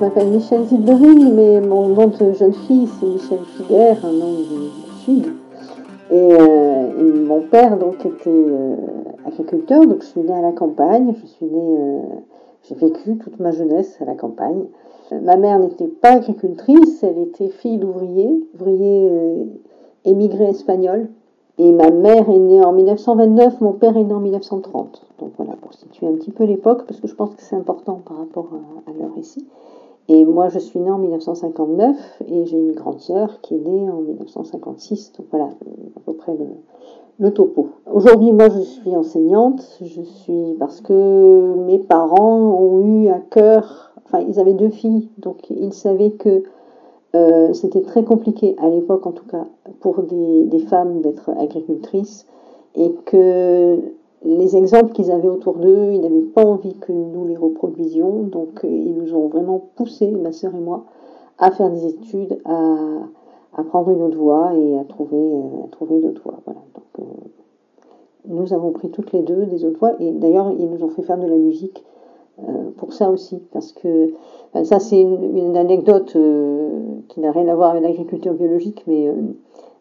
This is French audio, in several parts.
je m'appelle Michel Zilberine, mais mon nom de jeune fille, c'est Michel Figuer, un nom du, Sud. Euh, et, mon père, donc, était euh, agriculteur, donc je suis née à la campagne. Je suis née, euh, j'ai vécu toute ma jeunesse à la campagne. ma mère n'était pas agricultrice, elle était fille d'ouvrier, ouvrier émigré espagnol. Et ma mère est née en 1929, mon père est né en 1930. Donc voilà, pour situer un petit peu l'époque, parce que je pense que c'est important par rapport à, l'heure ici. Et moi, je suis née en 1959 et j'ai une grande sœur qui est née en 1956. Donc voilà, à peu près le, topo. Aujourd'hui, moi, je suis enseignante. Je suis parce que mes parents ont eu à cœur, enfin, ils avaient deux filles, donc ils savaient que euh, c'était très compliqué à l'époque, en tout cas, pour des femmes d'être agricultrices et que les exemples qu'ils avaient autour d'eux, ils n'avaient pas envie que nous les reproduisions. Donc, euh, ils nous ont vraiment poussé, ma sœur et moi, à faire des études, à, à prendre une autre voie et à trouver, euh, à trouver une autre voie. Voilà. Donc, nous avons pris toutes les deux des autres voies et d'ailleurs, ils nous ont fait faire de la musique euh, pour ça aussi, parce que ça c'est une, anecdote euh, qui n'a rien à voir avec l'agriculture biologique, mais euh,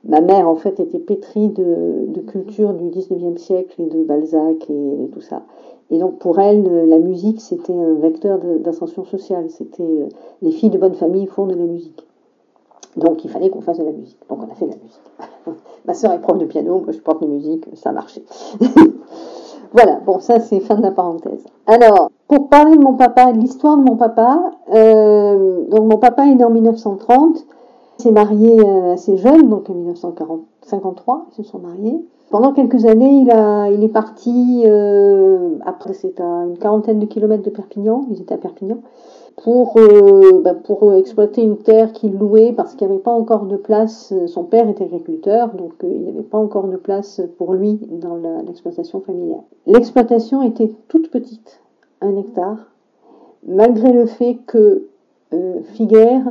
ma mère en fait était pétrie de, culture du 19e siècle et de Balzac et, tout ça. Et donc pour elle, la musique c'était un vecteur d'ascension sociale, c'était les filles de bonne famille font de la musique. Donc il fallait qu'on fasse de la musique. Donc on a fait de la musique. Ma soeur est prof de piano, moi je porte de musique, ça a marché. voilà, bon ça c'est fin de la parenthèse. Alors, pour parler de mon papa, de l'histoire de mon papa, euh, donc mon papa est né en 1930, il s'est marié euh, assez jeune, donc en 1953, ils se sont mariés. Pendant quelques années, il, a, il est parti, euh, après c'est à une quarantaine de kilomètres de Perpignan, ils étaient à Perpignan, pour, euh, bah, pour exploiter une terre qu'il louait parce qu'il n'y avait pas encore de place. Son père était agriculteur, donc il n'y avait pas encore de place pour lui dans l'exploitation familiale. L'exploitation était toute petite un hectare, malgré le fait que Figuère,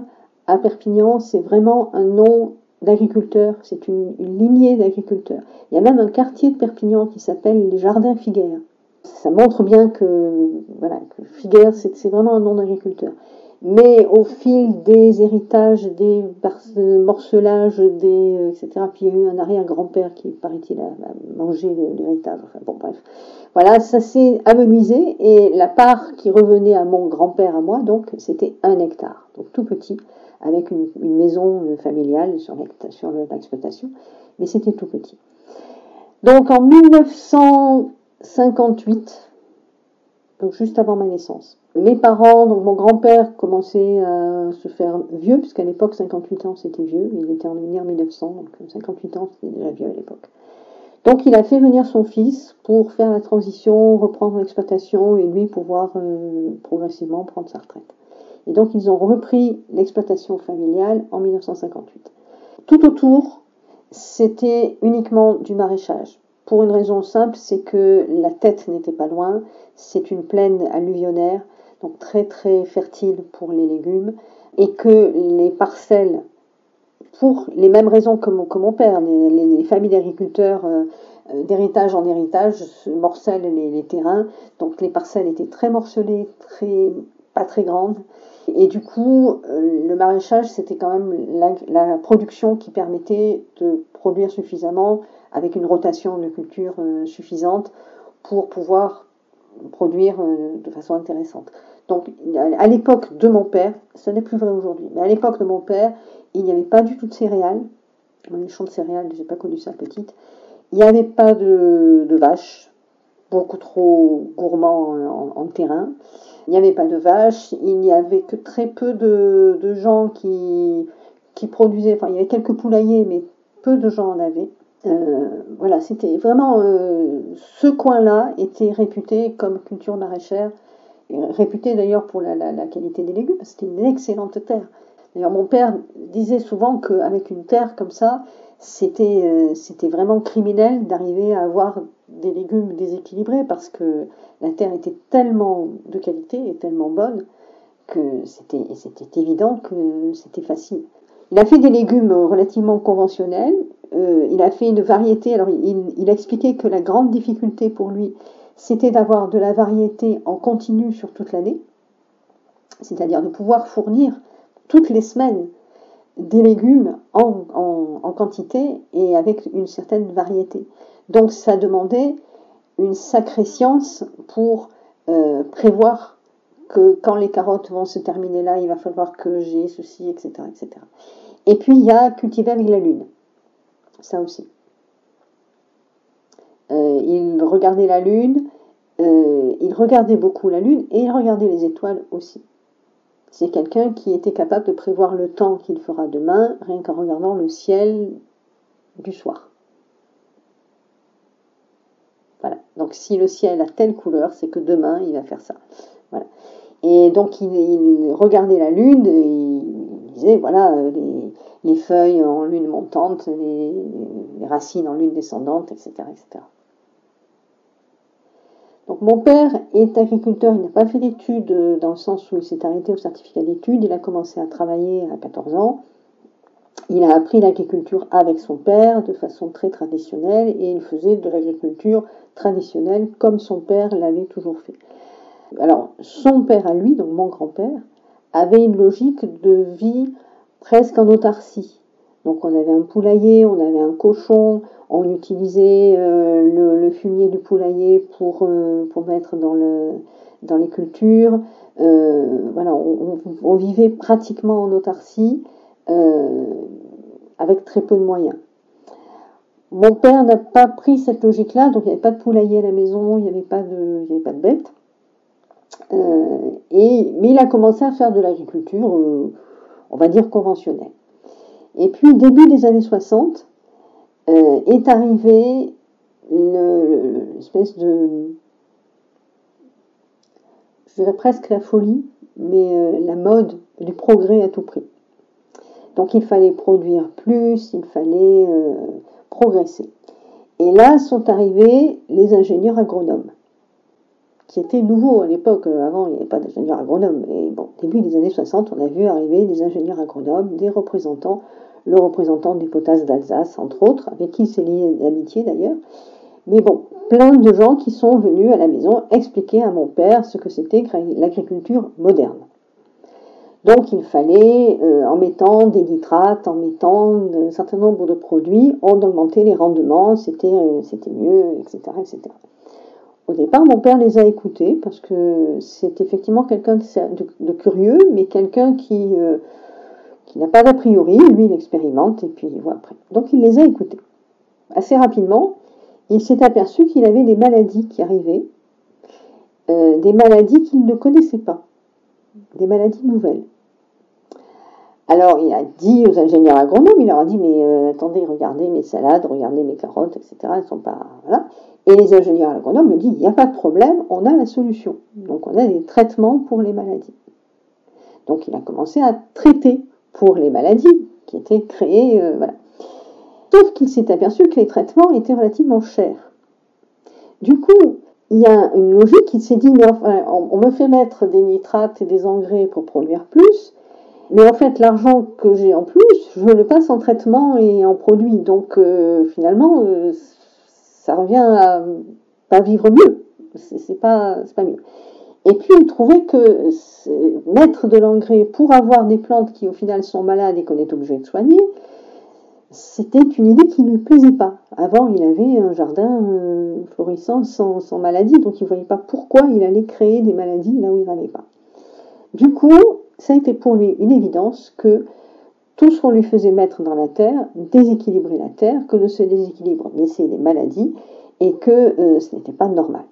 à Perpignan, c'est vraiment un nom d'agriculteur, c'est une, lignée d'agriculteurs. Il y a même un quartier de Perpignan qui s'appelle les Jardins Figuère. Ça montre bien que, voilà, que Figuère, c'est vraiment un nom d'agriculteur. Mais au fil des héritages, des morcelages, des, euh, etc., puis il y a eu un arrière-grand-père qui, paraît-il, a, mangé l'héritage. Enfin bon, bref. Voilà, ça s'est amenuisé et la part qui revenait à mon grand-père, à moi, donc, c'était un hectare. Donc tout petit, avec une, maison euh, familiale sur l'exploitation, mais c'était tout petit. Donc en 1958, donc juste avant ma naissance, mes parents, donc mon grand-père commençait à se faire vieux, puisqu'à l'époque 58 ans c'était vieux, il était en en 1900, donc 58 ans c'était déjà vieux à l'époque. Donc il a fait venir son fils pour faire la transition, reprendre l'exploitation et lui pouvoir euh, progressivement prendre sa retraite. Et donc ils ont repris l'exploitation familiale en 1958. Tout autour, c'était uniquement du maraîchage. Pour une raison simple, c'est que la tête n'était pas loin, c'est une plaine alluvionnaire, donc très très fertile pour les légumes, et que les parcelles, pour les mêmes raisons que mon, père, les, familles d'agriculteurs euh, euh, d'héritage en héritage morcellent les, les, terrains, donc les parcelles étaient très morcelées, très pas très grandes, et du coup euh, le maraîchage c'était quand même la, production qui permettait de produire suffisamment avec une rotation de culture suffisante pour pouvoir produire de façon intéressante. Donc, à l'époque de mon père, ce n'est plus vrai aujourd'hui, mais à l'époque de mon père, il n'y avait pas du tout de céréales. Les champs de céréales, j'ai pas connu ça petite. Il n'y avait pas de, vaches, beaucoup trop gourmands en, terrain. Il n'y avait pas de vaches, il n'y avait que très peu de, gens qui, qui produisaient, enfin il y avait quelques poulaillers, mais peu de gens en avaient. Euh, voilà, c'était vraiment euh, ce coin-là était réputé comme culture maraîchère réputé d'ailleurs pour la, qualité des légumes, parce que c'était une excellente terre. D'ailleurs, mon père disait souvent qu'avec une terre comme ça, c'était euh, c'était vraiment criminel d'arriver à avoir des légumes déséquilibrés, parce que la terre était tellement de qualité et tellement bonne que c'était évident que c'était facile. Il a fait des légumes relativement conventionnels. Euh, il a fait une variété. Alors, il, il, a expliqué que la grande difficulté pour lui, c'était d'avoir de la variété en continu sur toute l'année. c'est-à-dire de pouvoir fournir toutes les semaines des légumes en, quantité et avec une certaine variété. Donc ça demandait une sacrée science pour euh, prévoir que quand les carottes vont se terminer là, il va falloir que j'ai ceci, etc., etc. Et puis il y a cultiver avec la lune. Ça aussi. Euh, il regardait la lune, euh, il regardait beaucoup la lune et il regardait les étoiles aussi. C'est quelqu'un qui était capable de prévoir le temps qu'il fera demain rien qu'en regardant le ciel du soir. Voilà. Donc si le ciel a telle couleur, c'est que demain il va faire ça. Voilà. Et donc il, regardait la lune, il disait voilà euh, les, feuilles en lune montante, les, les, racines en lune descendante, etc., etc. Mon père est agriculteur, il n'a pas fait d'études euh, dans le sens où il s'est arrêté au certificat d'études, il a commencé à travailler à 14 ans. Il a appris l'agriculture avec son père de façon très traditionnelle et il faisait de l'agriculture traditionnelle comme son père l'avait toujours fait. Alors son père à lui, donc mon grand-père, avait une logique de vie presque en autarcie. Donc on avait un poulailler, on avait un cochon, on utilisait euh, le, fumier du poulailler pour, euh, pour mettre dans, le, dans les cultures. Euh, voilà, on, vivait pratiquement en autarcie avec très peu de moyens. Mon père n'a pas pris cette logique-là, donc il n'y avait pas de poulailler à la maison, il n'y avait pas de, de bêtes. et, mais il a commencé à faire de l'agriculture, on va dire conventionnelle. Et puis, début des années 60, euh, est arrivé l'espèce de, je dirais presque la folie, mais euh, la mode du progrès à tout prix. Donc il fallait produire plus, il fallait euh, progresser. Et là sont arrivés les ingénieurs agronomes, qui étaient nouveaux à l'époque. Avant, il n'y avait pas d'ingénieurs agronomes. Et bon, début des années 60, on a vu arriver des ingénieurs agronomes, des représentants le représentant des potasses d'Alsace, entre autres, avec qui c'est lié d'amitié d'ailleurs. Mais bon, plein de gens qui sont venus à la maison expliquer à mon père ce que c'était l'agriculture moderne. Donc il fallait, euh, en mettant des nitrates, en mettant un certain nombre de produits, on augmentait les rendements, c'était euh, mieux, etc., etc. Au départ, mon père les a écoutés parce que c'est effectivement quelqu'un de, curieux, mais quelqu'un qui, euh, qui n'a pas d'a priori, lui il expérimente et puis il voit après. Donc il les a écoutés. Assez rapidement, il s'est aperçu qu'il avait des maladies qui arrivaient, euh, des maladies qu'il ne connaissait pas, des maladies nouvelles. Alors il a dit aux ingénieurs agronomes, il leur a dit mais euh, attendez, regardez mes salades, regardez mes carottes, etc. Elles sont pas. Et les ingénieurs agronomes lui dit il n'y a pas de problème, on a la solution. Donc on a des traitements pour les maladies. Donc il a commencé à traiter pour les maladies qui étaient créées. Euh. Sauf qu'il s'est aperçu que les traitements étaient relativement chers. Du coup, il y a une logique, il s'est dit, mais enfin, on, me fait mettre des nitrates et des engrais pour produire plus, mais en fait, l'argent que j'ai en plus, je le passe en traitement et en produits. Donc, euh, finalement, euh, ça revient à vivre mieux. C'est pas mieux. Et puis il trouvait que mettre de l'engrais pour avoir des plantes qui au final sont malades et qu'on est obligé de soigner, c'était une idée qui ne lui plaisait pas. Avant, il avait un jardin euh, florissant sans, maladie, donc il ne voyait pas pourquoi il allait créer des maladies là où il n'en avait pas. Du coup, ça a été pour lui une évidence que tout ce qu'on lui faisait mettre dans la terre déséquilibrait la terre, que de ce déséquilibre naissait des maladies et que euh, ce n'était pas normal.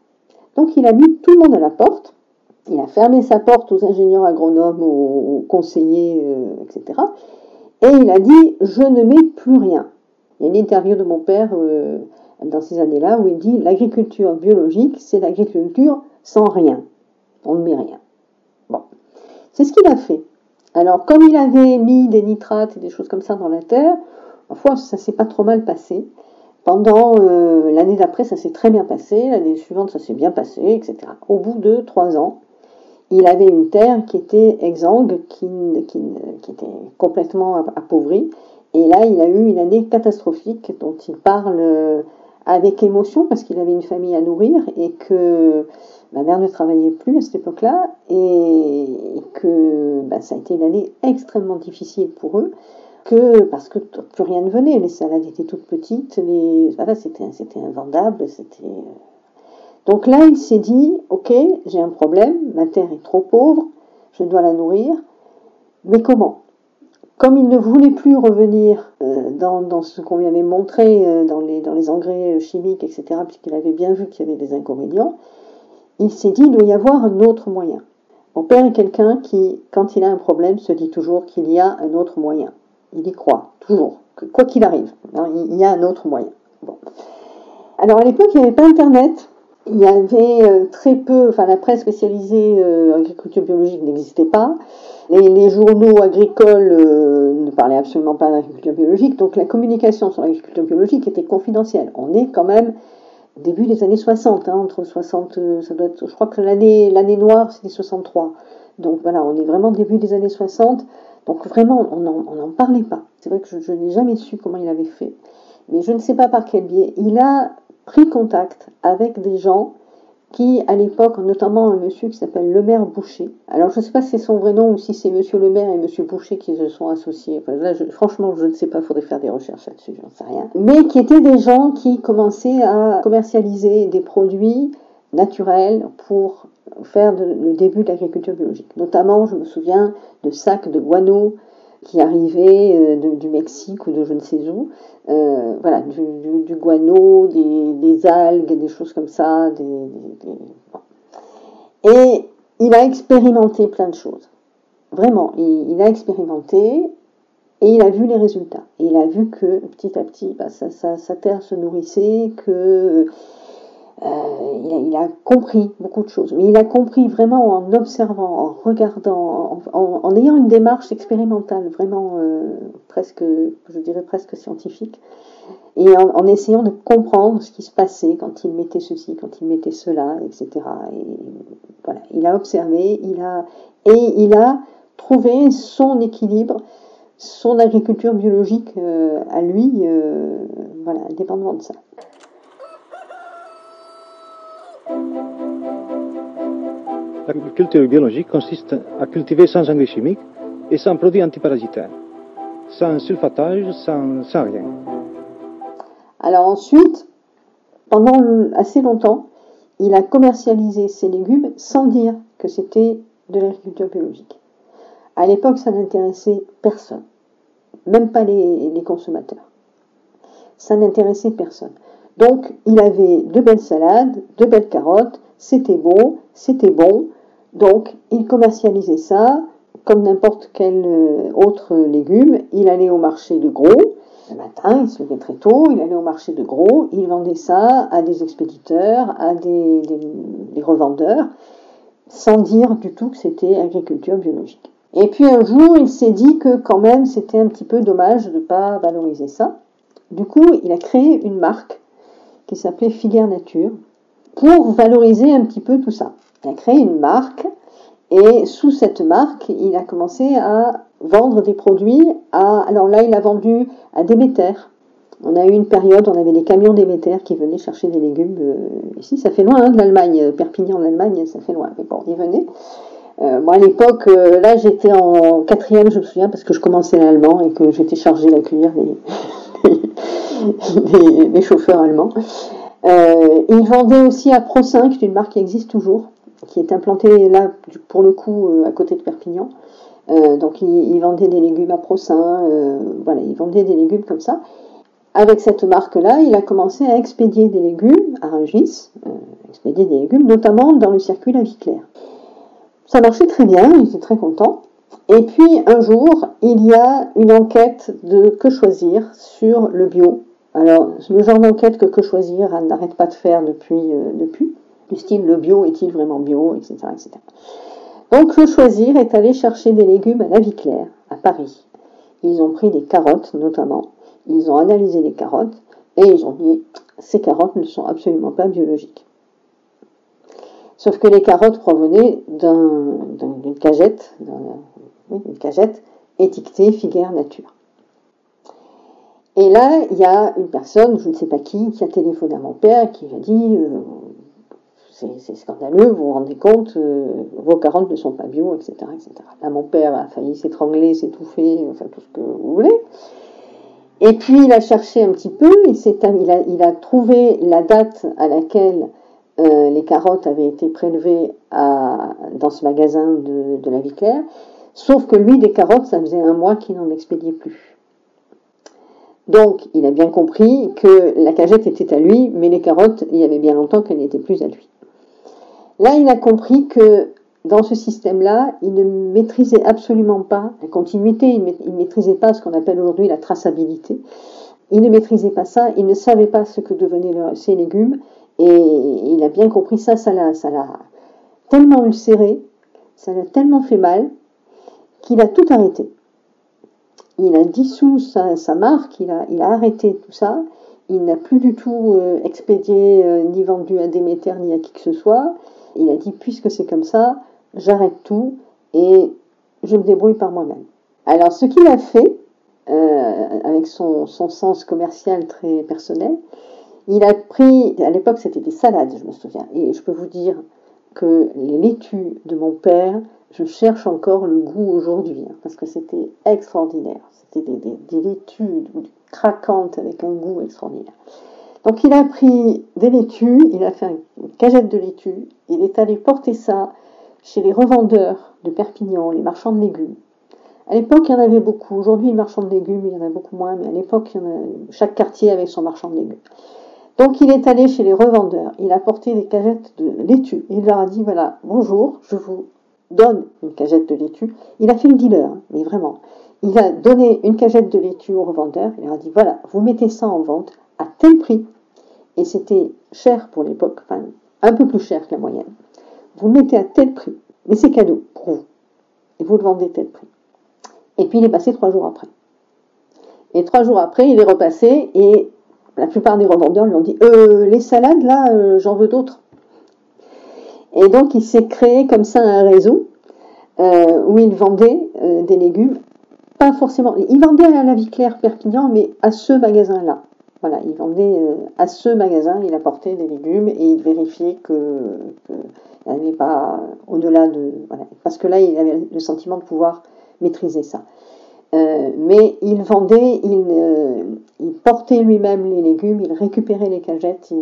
Donc il a mis tout le monde à la porte il a fermé sa porte aux ingénieurs agronomes, aux, conseillers, euh, etc. Et il a dit Je ne mets plus rien. Il y a une interview de mon père euh, dans ces années-là où il dit L'agriculture biologique, c'est l'agriculture sans rien. On ne met rien. Bon. C'est ce qu'il a fait. Alors, comme il avait mis des nitrates et des choses comme ça dans la terre, parfois ça s'est pas trop mal passé. Pendant euh, l'année d'après, ça s'est très bien passé. L'année suivante, ça s'est bien passé, etc. Au bout de trois ans, il avait une terre qui était exsangue, qui, était complètement appauvrie. Et là, il a eu une année catastrophique dont il parle avec émotion parce qu'il avait une famille à nourrir et que ma mère ne travaillait plus à cette époque-là et que bah, ça a été une année extrêmement difficile pour eux parce que plus rien ne venait, les salades étaient toutes petites, les voilà, c'était c'était invendable, c'était donc là il s'est dit ok j'ai un problème, ma terre est trop pauvre, je dois la nourrir, mais comment? Comme il ne voulait plus revenir euh, dans, ce qu'on lui avait montré euh, dans, les, engrais chimiques, etc., puisqu'il avait bien vu qu'il y avait des inconvénients, il s'est dit il doit y avoir un autre moyen. Mon père est quelqu'un qui, quand il a un problème, se dit toujours qu'il y a un autre moyen. Il y croit, toujours, quoi qu'il arrive, hein, il y a un autre moyen. Alors à l'époque, il n'y avait pas Internet, il y avait euh, très peu, enfin la presse spécialisée euh, agriculture biologique n'existait pas. Les, journaux agricoles euh, ne parlaient absolument pas d'agriculture biologique, donc la communication sur l'agriculture biologique était confidentielle. On est quand même début des années 60, hein, entre 60, ça doit être, je crois que l'année l'année noire c'était 63. Donc voilà, on est vraiment début des années 60. Donc vraiment, on n'en parlait pas. C'est vrai que je, je n'ai jamais su comment il avait fait. Mais je ne sais pas par quel biais. Il a pris contact avec des gens qui, à l'époque, notamment un monsieur qui s'appelle Le Maire Boucher. Alors, je ne sais pas si c'est son vrai nom ou si c'est Monsieur Le Maire et Monsieur Boucher qui se sont associés. là, franchement, je ne sais pas, il faudrait faire des recherches là-dessus, j'en sais rien. Mais qui étaient des gens qui commençaient à commercialiser des produits naturels pour faire le début de l'agriculture biologique. Notamment, je me souviens de sacs de guano qui arrivaient euh, du Mexique ou de je ne sais où. Euh, voilà, du, guano, des, algues, des choses comme ça. Et il a expérimenté plein de choses. Vraiment, il, a expérimenté et il a vu les résultats. Et il a vu que petit à petit, bah, sa terre se nourrissait, que euh, il, a, compris beaucoup de choses, mais il a compris vraiment en observant, en regardant, en, ayant une démarche expérimentale, vraiment euh, presque, je dirais presque scientifique, et en, essayant de comprendre ce qui se passait quand il mettait ceci, quand il mettait cela, etc. Et voilà, il a observé, il a et il a trouvé son équilibre, son agriculture biologique euh, à lui, voilà, indépendamment de ça. L'agriculture biologique consiste à cultiver sans engrais chimiques et sans produits antiparasitaires, sans sulfatage, sans, rien. Alors ensuite, pendant assez longtemps, il a commercialisé ses légumes sans dire que c'était de l'agriculture biologique. À l'époque, ça n'intéressait personne, même pas les consommateurs. Ça n'intéressait personne. Donc, il avait de belles salades, de belles carottes, c'était beau, c'était bon, donc, il commercialisait ça comme n'importe quel euh, autre légume. Il allait au marché de gros. Le matin, il se levait très tôt, il allait au marché de gros, il vendait ça à des expéditeurs, à des, revendeurs, sans dire du tout que c'était agriculture biologique. Et puis un jour, il s'est dit que quand même c'était un petit peu dommage de ne pas valoriser ça. Du coup, il a créé une marque qui s'appelait Filière Nature pour valoriser un petit peu tout ça. Il a créé une marque et sous cette marque, il a commencé à vendre des produits à. Alors là, il a vendu à Déméter. On a eu une période, on avait des camions Déméter qui venaient chercher des légumes euh, ici. Ça fait loin hein, de l'Allemagne, Perpignan, l'Allemagne, ça fait loin. Mais bon, ils venaient. Euh, moi, à l'époque, euh, là, j'étais en quatrième, je me souviens, parce que je commençais l'allemand et que j'étais chargée d'accueillir les, chauffeurs allemands. il vendait aussi à Pro 5, une marque qui existe toujours, qui est implanté là, pour le coup, euh, à côté de Perpignan. Euh, donc, il, vendait des légumes à Procin, euh, voilà, il vendait des légumes comme ça. Avec cette marque-là, il a commencé à expédier des légumes à Rungis, expédier des légumes, notamment dans le circuit La Vie Claire. Ça marchait très bien, il était très content. Et puis un jour, il y a une enquête de Que choisir sur le bio. Alors, le genre d'enquête que Que choisir n'arrête pas de faire depuis. depuis du style le bio est-il vraiment bio, etc.. Donc le choisir est allé chercher des légumes à la vie claire, à Paris. Ils ont pris des carottes notamment, ils ont analysé les carottes et ils ont dit ces carottes ne sont absolument pas biologiques. Sauf que les carottes provenaient d'une cagette, cagette étiquetée Figuère Nature. Et là, il y a une personne, je ne sais pas qui, qui a téléphoné à mon père, qui lui a dit euh, c'est scandaleux, vous vous rendez compte, euh, vos carottes ne sont pas bio, etc., etc. Là, mon père a failli s'étrangler, s'étouffer, enfin tout ce que vous voulez. Et puis il a cherché un petit peu, il, a, trouvé la date à laquelle euh, les carottes avaient été prélevées dans ce magasin de, de la vie claire, sauf que lui, des carottes, ça faisait un mois qu'il n'en expédiait plus. Donc, il a bien compris que la cagette était à lui, mais les carottes, il y avait bien longtemps qu'elles n'étaient plus à lui. Là, il a compris que dans ce système-là, il ne maîtrisait absolument pas la continuité, il ne maîtrisait pas ce qu'on appelle aujourd'hui la traçabilité. Il ne maîtrisait pas ça, il ne savait pas ce que devenaient ses légumes, et il a bien compris ça, ça l'a, tellement ulcéré, ça l'a tellement fait mal, qu'il a tout arrêté. Il a dissous sa, marque, il a, il a arrêté tout ça, il n'a plus du tout euh, expédié euh, ni vendu à Déméter ni à qui que ce soit, il a dit, puisque c'est comme ça, j'arrête tout et je me débrouille par moi-même. Alors, ce qu'il a fait, euh, avec son, sens commercial très personnel, il a pris, à l'époque c'était des salades, je me souviens, et je peux vous dire que les laitues de mon père, je cherche encore le goût aujourd'hui, hein, parce que c'était extraordinaire. C'était des, des, laitues craquantes avec un goût extraordinaire. Donc il a pris des laitues, il a fait une cagette de laitues, il est allé porter ça chez les revendeurs de Perpignan, les marchands de légumes. À l'époque, il y en avait beaucoup. Aujourd'hui, les marchands de légumes, il y en a beaucoup moins, mais à l'époque, chaque quartier avait son marchand de légumes. Donc, il est allé chez les revendeurs. Il a porté des cagettes de laitue. Il leur a dit, voilà, bonjour, je vous donne une cagette de laitue. Il a fait le dealer, hein, mais vraiment. Il a donné une cagette de laitue aux revendeurs. Il leur a dit, voilà, vous mettez ça en vente à tel prix et c'était cher pour l'époque, un peu plus cher que la moyenne. Vous le mettez à tel prix, mais c'est cadeau pour vous, et vous le vendez à tel prix. Et puis il est passé trois jours après. Et trois jours après, il est repassé et la plupart des revendeurs lui ont dit euh, les salades là, euh, j'en veux d'autres. Et donc il s'est créé comme ça un réseau euh, où il vendait des légumes, pas forcément. Il vendait à la vie claire Perpignan, mais à ce magasin-là. Voilà, il vendait euh, à ce magasin, il apportait des légumes et il vérifiait que, n'y avait pas au-delà de voilà, parce que là il avait le sentiment de pouvoir maîtriser ça. Euh, mais il vendait, il, euh, il portait lui-même les légumes, il récupérait les cagettes,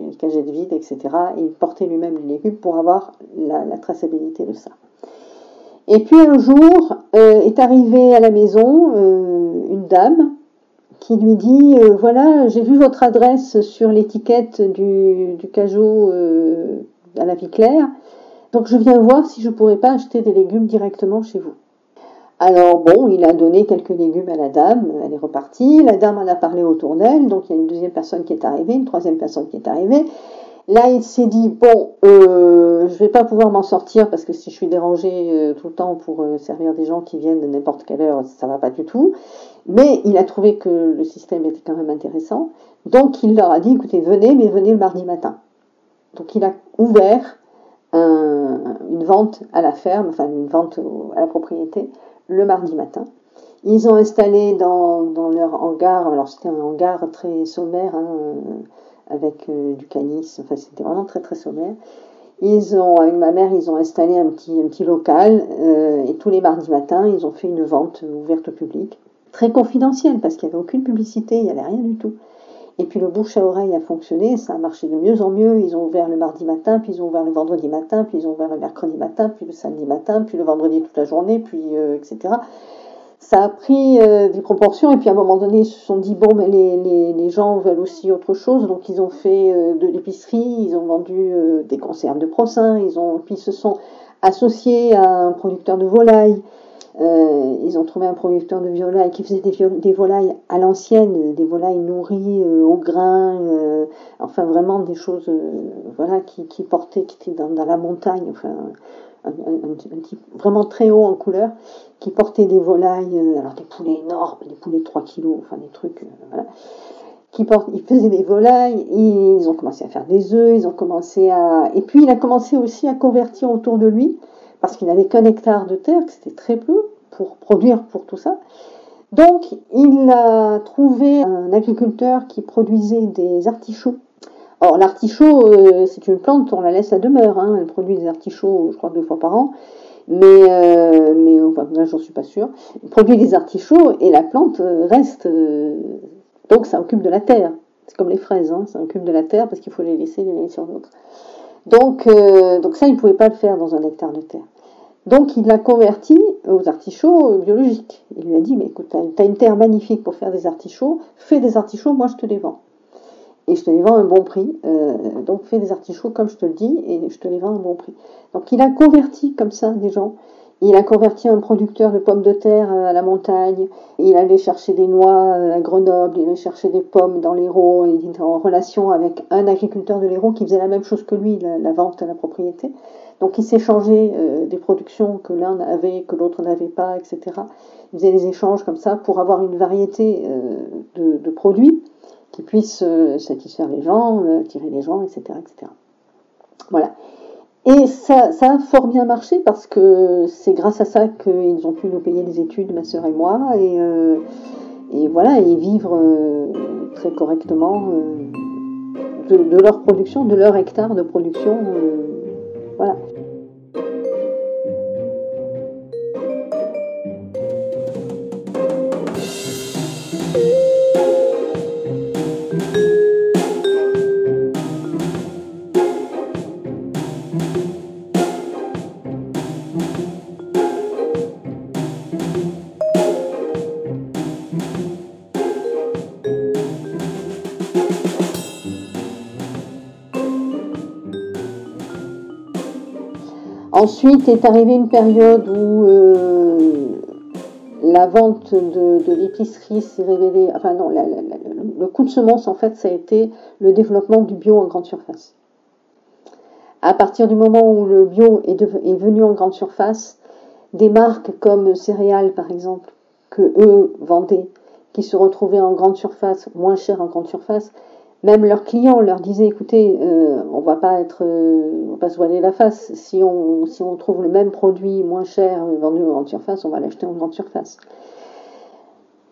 les cagettes vides, etc. Et il portait lui-même les légumes pour avoir la, traçabilité de ça. Et puis un jour est arrivée à la maison une dame qui lui dit euh, voilà j'ai vu votre adresse sur l'étiquette du, du cajot euh, à la vie claire. Donc je viens voir si je pourrais pas acheter des légumes directement chez vous. Alors bon il a donné quelques légumes à la dame elle est repartie. La dame en a parlé autour d'elle. Donc il y a une deuxième personne qui est arrivée une troisième personne qui est arrivée. Là, il s'est dit bon, euh, je vais pas pouvoir m'en sortir parce que si je suis dérangé euh, tout le temps pour servir des gens qui viennent de n'importe quelle heure, ça va pas du tout. Mais il a trouvé que le système était quand même intéressant, donc il leur a dit écoutez, venez, mais venez le mardi matin. Donc il a ouvert une vente à la ferme, enfin une vente à la propriété, le mardi matin. Ils ont installé dans, leur hangar, alors c'était un hangar très sommaire. Hein, avec euh, du canis. Enfin, c'était vraiment très très sommaire. Ils ont, avec ma mère, ils ont installé un petit, un petit local euh, et tous les mardis matins, ils ont fait une vente ouverte au public, très confidentielle parce qu'il n'y avait aucune publicité, il n'y avait rien du tout. Et puis le bouche à oreille a fonctionné, ça a marché de mieux en mieux. Ils ont ouvert le mardi matin, puis ils ont ouvert le vendredi matin, puis ils ont ouvert le mercredi matin, puis le samedi matin, puis le vendredi toute la journée, puis euh, etc ça a pris euh, des proportions et puis à un moment donné ils se sont dit bon mais les, les, les gens veulent aussi autre chose donc ils ont fait euh, de l'épicerie ils ont vendu des conserves de procin ils ont puis ils se sont associés à un producteur de volailles ils ont trouvé un producteur de volailles qui faisait des, volailles à l'ancienne des volailles nourries au grain enfin vraiment des choses voilà qui, portaient qui étaient dans, la montagne enfin un, type vraiment très haut en couleur, qui portait des volailles, euh, alors des poulets énormes, des poulets de 3 kilos, enfin des trucs, euh, voilà. Qui porte, ils faisaient des volailles, ils ont commencé à faire des œufs, ils ont commencé à... Et puis il a commencé aussi à convertir autour de lui, parce qu'il n'avait qu'un hectare de terre, que c'était très peu pour produire pour tout ça. Donc, il a trouvé un agriculteur qui produisait des artichauts. Alors, l'artichaut, euh, c'est une plante, on la laisse à demeure. Hein. Elle produit des artichauts, je crois, deux fois par an. Mais, euh, enfin, là, j'en suis pas sûre. Il produit des artichauts et la plante euh, reste. donc, ça occupe de la terre. C'est comme les fraises, hein. ça occupe de la terre parce qu'il faut les laisser l'une sur l'autre. Donc, donc, ça, il ne pouvait pas le faire dans un hectare de terre. Donc il l'a converti aux artichauts biologiques. Il lui a dit, mais écoute, tu as une terre magnifique pour faire des artichauts, fais des artichauts, moi je te les vends. Et je te les vends à un bon prix. Euh, donc fais des artichauts comme je te le dis, et je te les vends à un bon prix. Donc il a converti comme ça des gens. Il a converti un producteur de pommes de terre à la montagne. Il allait chercher des noix à Grenoble. Il allait chercher des pommes dans l'Hérault. Il était en relation avec un agriculteur de l'Hérault qui faisait la même chose que lui, la vente à la propriété. Donc ils s'échangeaient euh, des productions que l'un avait, que l'autre n'avait pas, etc. Ils faisaient des échanges comme ça pour avoir une variété euh, de, produits qui puissent euh, satisfaire les gens, attirer les gens, etc. etc. Voilà. Et ça, a fort bien marché parce que c'est grâce à ça qu'ils ont pu nous payer les études, ma sœur et moi, et, voilà, et vivre très correctement de, leur production, de leur hectare de production. Voilà. Ensuite est arrivée une période où euh, la vente de, l'épicerie s'est révélée. Enfin non, le coup de semence en fait, ça a été le développement du bio en grande surface. À partir du moment où le bio est, est venu en grande surface, des marques comme céréales par exemple, que eux vendaient, qui se retrouvaient en grande surface, moins cher en grande surface, même leurs clients leur disaient écoutez, euh, on va pas être, euh, on va pas se voiler la face. Si on, si on trouve le même produit moins cher vendu en grande surface, on va l'acheter en grande surface.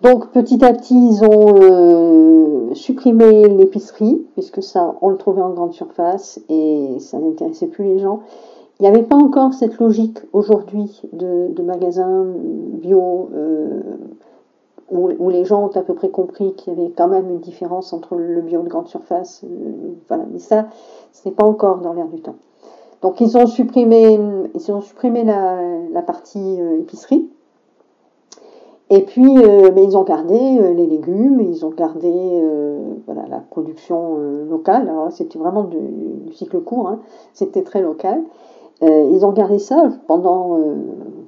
Donc petit à petit, ils ont euh, supprimé l'épicerie, puisque ça, on le trouvait en grande surface et ça n'intéressait plus les gens. Il n'y avait pas encore cette logique aujourd'hui de, de magasins bio où, les gens ont à peu près compris qu'il y avait quand même une différence entre le bio de grande surface. Euh, voilà, mais ça, ce n'est pas encore dans l'air du temps. Donc ils ont supprimé, ils ont supprimé la, partie euh, épicerie. Et puis, euh, mais ils ont gardé les légumes, ils ont gardé voilà, la production locale. Alors c'était vraiment du, cycle court, hein. c'était très local. ils ont gardé ça pendant,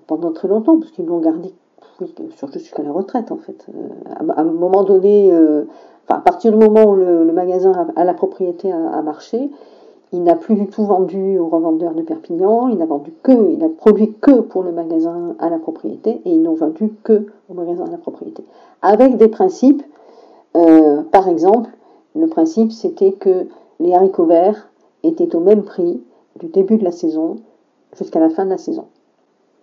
pendant très longtemps, parce qu'ils l'ont gardé oui, surtout jusqu'à la retraite en fait. Euh, à, un moment donné, euh, enfin, à partir du moment où le, magasin a, la propriété a, marché, il n'a plus du tout vendu aux revendeurs de Perpignan, il n'a vendu que, il a produit que pour le magasin à la propriété et ils n'ont vendu que au magasin à la propriété. Avec des principes, euh, par exemple, le principe c'était que les haricots verts étaient au même prix du début de la saison jusqu'à la fin de la saison.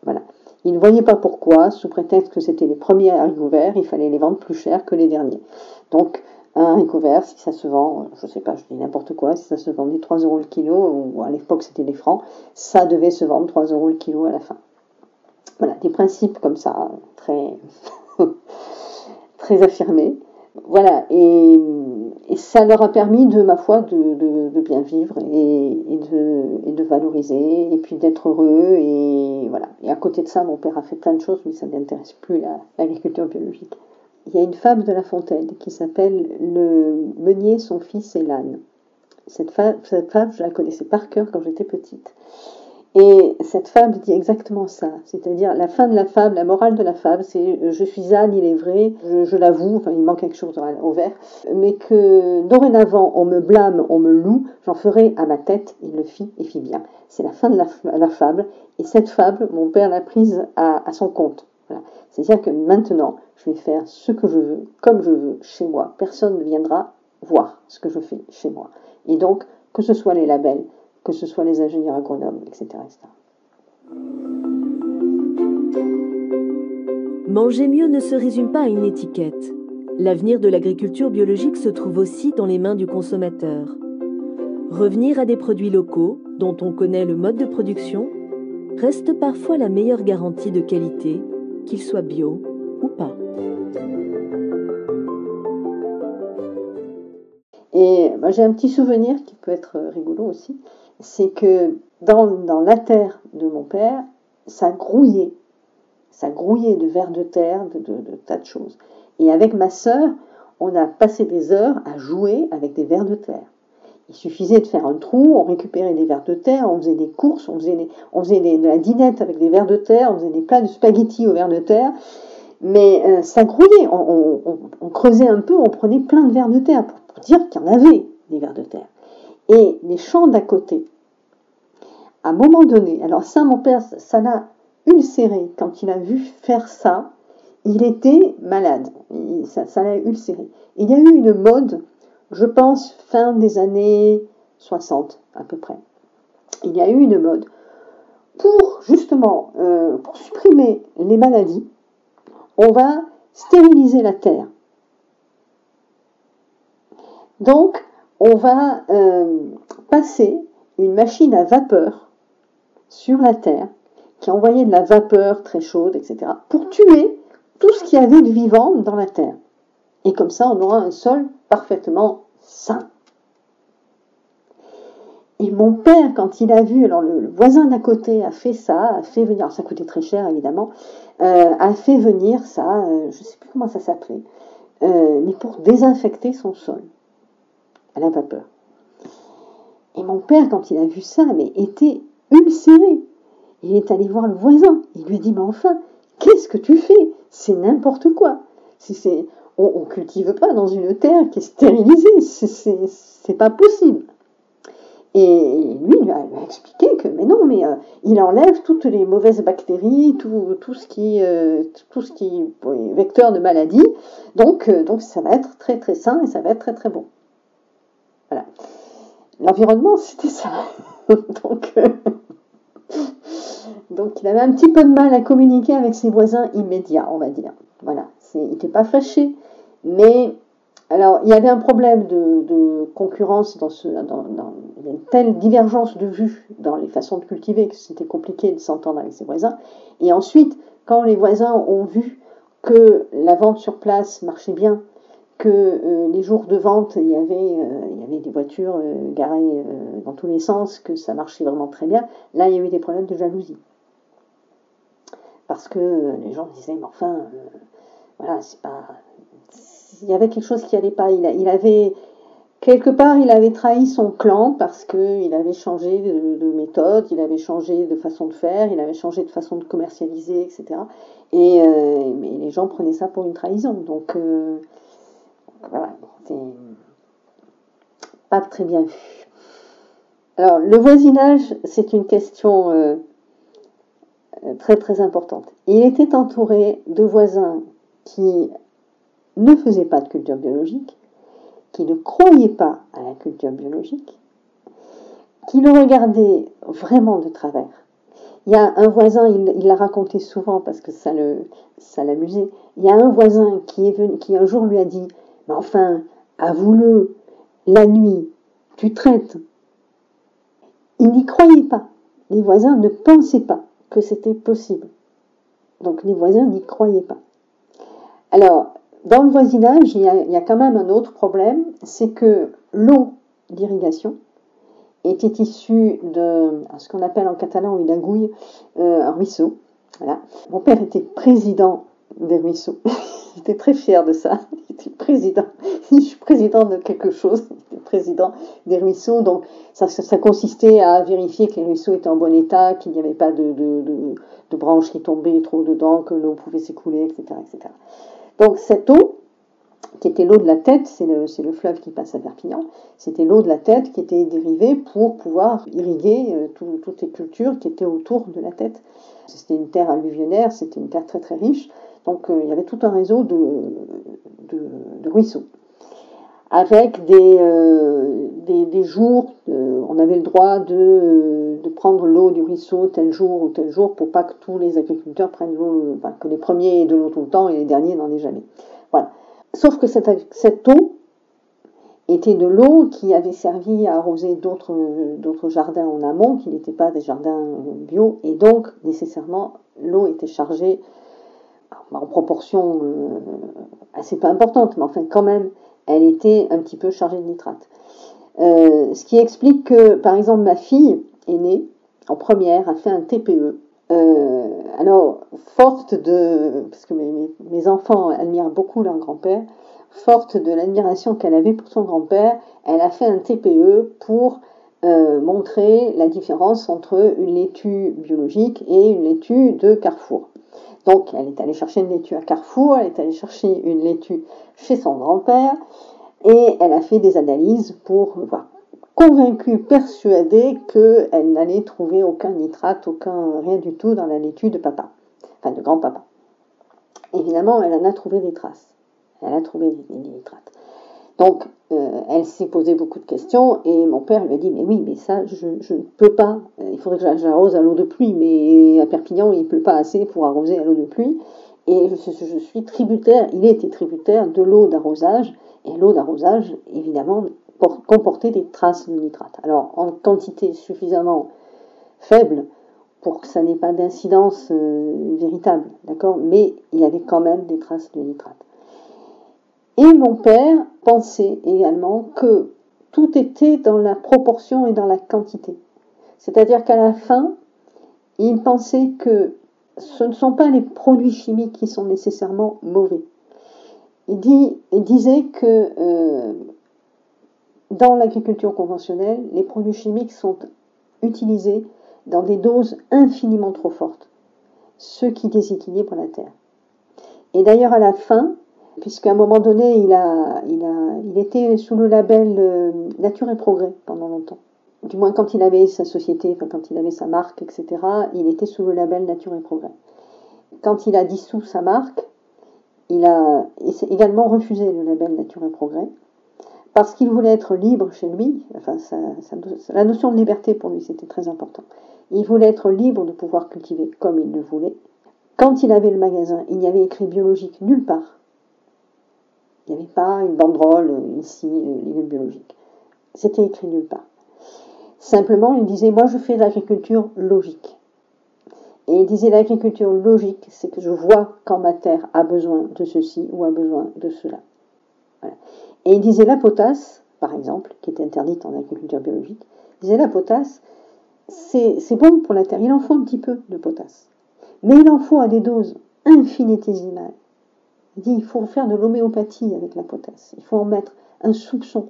Voilà. Il ne voyait pas pourquoi, sous prétexte que c'était les premiers haricots verts, il fallait les vendre plus cher que les derniers. Donc, un haricot vert, si ça se vend, je ne sais pas, je dis n'importe quoi, si ça se vendait 3 euros le kilo, ou à l'époque c'était des francs, ça devait se vendre 3 euros le kilo à la fin. Voilà, des principes comme ça, très, très affirmés. Voilà, et, ça leur a permis, de ma foi, de, bien vivre et, de, valoriser, et puis d'être heureux. Et voilà. Et à côté de ça, mon père a fait plein de choses, mais ça ne m'intéresse plus, l'agriculture biologique. Il y a une fable de La Fontaine qui s'appelle Le meunier, son fils et l'âne. Cette cette fable, je la connaissais par cœur quand j'étais petite. Et cette fable dit exactement ça, c'est-à-dire la fin de la fable, la morale de la fable, c'est euh, je suis âne, il est vrai, je, l'avoue, enfin il manque quelque chose au vert, mais que dorénavant on me blâme, on me loue, j'en ferai à ma tête, il le fit et fit bien. C'est la fin de la, fable, et cette fable, mon père l'a prise à, son compte. C'est-à-dire que maintenant, je vais faire ce que je veux, comme je veux, chez moi. Personne ne viendra voir ce que je fais chez moi. Et donc, que ce soit les labels, que ce soit les ingénieurs agronomes, etc. etc. Manger mieux ne se résume pas à une étiquette. L'avenir de l'agriculture biologique se trouve aussi dans les mains du consommateur. Revenir à des produits locaux, dont on connaît le mode de production, reste parfois la meilleure garantie de qualité, qu'ils soient bio ou pas. Et moi j'ai un petit souvenir qui peut être rigolo aussi, c'est que dans, dans la terre de mon père, ça grouillait. Ça grouillait de vers de terre, de, tas de choses. Et avec ma sœur, on a passé des heures à jouer avec des vers de terre. Il suffisait de faire un trou, on récupérait des vers de terre, on faisait des courses, on faisait, on faisait de la dinette avec des vers de terre, on faisait des plats de spaghettis aux vers de terre. Mais euh, ça grouillait, on, on, creusait un peu, on prenait plein de vers de terre pour, pour dire qu'il y en avait des vers de terre. Les champs d'à côté, à un moment donné, alors ça, mon père, ça l'a ulcéré. Quand il a vu faire ça, il était malade. ça l'a ulcéré. Il y a eu une mode, je pense, fin des années 60 à peu près. Il y a eu une mode pour justement euh, pour supprimer les maladies. On va stériliser la terre. Donc, on va euh, passer une machine à vapeur sur la Terre, qui envoyait de la vapeur très chaude, etc., pour tuer tout ce qui avait de vivant dans la Terre. Et comme ça, on aura un sol parfaitement sain. Et mon père, quand il a vu, alors le, voisin d'à côté a fait ça, a fait venir, alors ça coûtait très cher évidemment, euh, a fait venir ça, euh, je ne sais plus comment ça s'appelait, mais pour désinfecter son sol à la vapeur. Et mon père, quand il a vu ça, était ulcéré. Il est allé voir le voisin. Il lui a dit, mais enfin, qu'est-ce que tu fais? C'est n'importe quoi. on, ne cultive pas dans une terre qui est stérilisée. C'est, pas possible. Et lui, il a, expliqué que, mais non, mais euh, il enlève toutes les mauvaises bactéries, tout, tout ce qui, euh, tout ce qui est vecteur de maladie. Donc, euh, donc, ça va être très très sain et ça va être très très bon. Voilà. L'environnement, c'était ça. donc, donc il avait un petit peu de mal à communiquer avec ses voisins immédiats, on va dire. Voilà, il n'était pas fâché, mais alors il y avait un problème de, concurrence dans ce, dans, il y a une telle divergence de vues dans les façons de cultiver que c'était compliqué de s'entendre avec ses voisins. Et ensuite, quand les voisins ont vu que la vente sur place marchait bien, que euh, les jours de vente, il y avait, euh, il y avait des voitures euh, garées dans tous les sens, que ça marchait vraiment très bien. Là, il y a eu des problèmes de jalousie. Parce que les gens disaient, mais enfin, voilà, c'est pas. Il y avait quelque chose qui allait pas. Il, avait. Quelque part, il avait trahi son clan parce qu'il avait changé de, méthode, il avait changé de façon de faire, il avait changé de façon de commercialiser, etc. Et mais les gens prenaient ça pour une trahison. Donc, voilà, c'est pas très bien vu. Alors, le voisinage, c'est une question euh, très très importante. Il était entouré de voisins qui ne faisaient pas de culture biologique, qui ne croyaient pas à la culture biologique, qui le regardaient vraiment de travers. Il y a un voisin, il l'a raconté souvent parce que ça le, ça l'amusait. Il y a un voisin qui est venu, qui un jour lui a dit enfin, avoue-le, la nuit, tu traites. Il n'y croyait pas. Les voisins ne pensaient pas que c'était possible. Donc les voisins n'y croyaient pas. Alors, dans le voisinage, il y, a, quand même un autre problème, c'est que l'eau d'irrigation était issue de ce qu'on appelle en catalan une agouille, euh, un ruisseau. Mon père était président des ruisseaux. J'étais très fier de ça. J'étais président. Je suis président de quelque chose. J'étais président des ruisseaux. Donc, ça, consistait à vérifier que les ruisseaux étaient en bon état, qu'il n'y avait pas de, branches qui tombaient trop dedans, que l'eau pouvait s'écouler, etc., etc. Donc, cette eau, qui était l'eau de la tête, c'est le, le, fleuve qui passe à Perpignan, c'était l'eau de la tête qui était dérivée pour pouvoir irriguer euh, toutes les cultures qui étaient autour de la tête. C'était une terre alluvionnaire, c'était une terre très très riche. Donc euh, il y avait tout un réseau de, ruisseaux. Avec des, euh, jours, euh, on avait le droit de, prendre l'eau du ruisseau tel jour ou tel jour pour pas que tous les agriculteurs prennent l'eau, enfin, que les premiers aient de l'eau tout le temps et les derniers n'en aient jamais. Voilà. Sauf que cette, cette eau était de l'eau qui avait servi à arroser d'autres jardins en amont, qui n'étaient pas des jardins bio, et donc nécessairement l'eau était chargée en proportion euh, assez peu importante, mais enfin quand même, elle était un petit peu chargée de nitrate. Euh, ce qui explique que, par exemple, ma fille aînée, en première, a fait un TPE. Euh, alors, forte de... Parce que mes, enfants admirent beaucoup leur grand-père, forte de l'admiration qu'elle avait pour son grand-père, elle a fait un TPE pour montrer la différence entre une laitue biologique et une laitue de Carrefour. Donc, elle est allée chercher une laitue à Carrefour, elle est allée chercher une laitue chez son grand-père, et elle a fait des analyses pour voir. Convaincue, persuadée qu'elle n'allait trouver aucun nitrate, aucun rien du tout dans la laitue de papa, enfin de grand-papa. Évidemment, elle en a trouvé des traces. Elle a trouvé des, nitrates. Donc, euh, elle s'est posé beaucoup de questions et mon père lui a dit Mais oui, mais ça, je, ne peux pas. Il faudrait que j'arrose à l'eau de pluie, mais à Perpignan, il ne pleut pas assez pour arroser à l'eau de pluie. Et je, je suis tributaire, il était tributaire de l'eau d'arrosage et l'eau d'arrosage, évidemment, comportait des traces de nitrate. Alors, en quantité suffisamment faible pour que ça n'ait pas d'incidence euh, véritable, d'accord? Mais il y avait quand même des traces de nitrate. Et mon père pensait également que tout était dans la proportion et dans la quantité. C'est-à-dire qu'à la fin, il pensait que ce ne sont pas les produits chimiques qui sont nécessairement mauvais. Il, disait que euh, dans l'agriculture conventionnelle, les produits chimiques sont utilisés dans des doses infiniment trop fortes, ce qui déséquilibre la terre. Et d'ailleurs, à la fin, puisqu'à un moment donné, il, a, il, a, il était sous le label euh, Nature et Progrès pendant longtemps. Du moins, quand il avait sa société, quand il avait sa marque, etc., il était sous le label Nature et Progrès. Quand il a dissous sa marque, il a également refusé le label Nature et Progrès parce qu'il voulait être libre chez lui. Enfin, la notion de liberté pour lui, c'était très important. Il voulait être libre de pouvoir cultiver comme il le voulait. Quand il avait le magasin, il n'y avait écrit biologique nulle part. Il n'y avait pas une banderole ici, légumes biologiques. C'était écrit nulle part. Simplement, il disait, moi je fais de l'agriculture logique. Et il disait l'agriculture logique, c'est que je vois quand ma terre a besoin de ceci ou a besoin de cela. Et il disait la potasse, par exemple, qui était interdite en agriculture biologique, il disait la potasse, c'est bon pour la terre, il en faut un petit peu de potasse. Mais il en faut à des doses infinitésimales. Il dit il faut faire de l'homéopathie avec la potasse, il faut en mettre un soupçon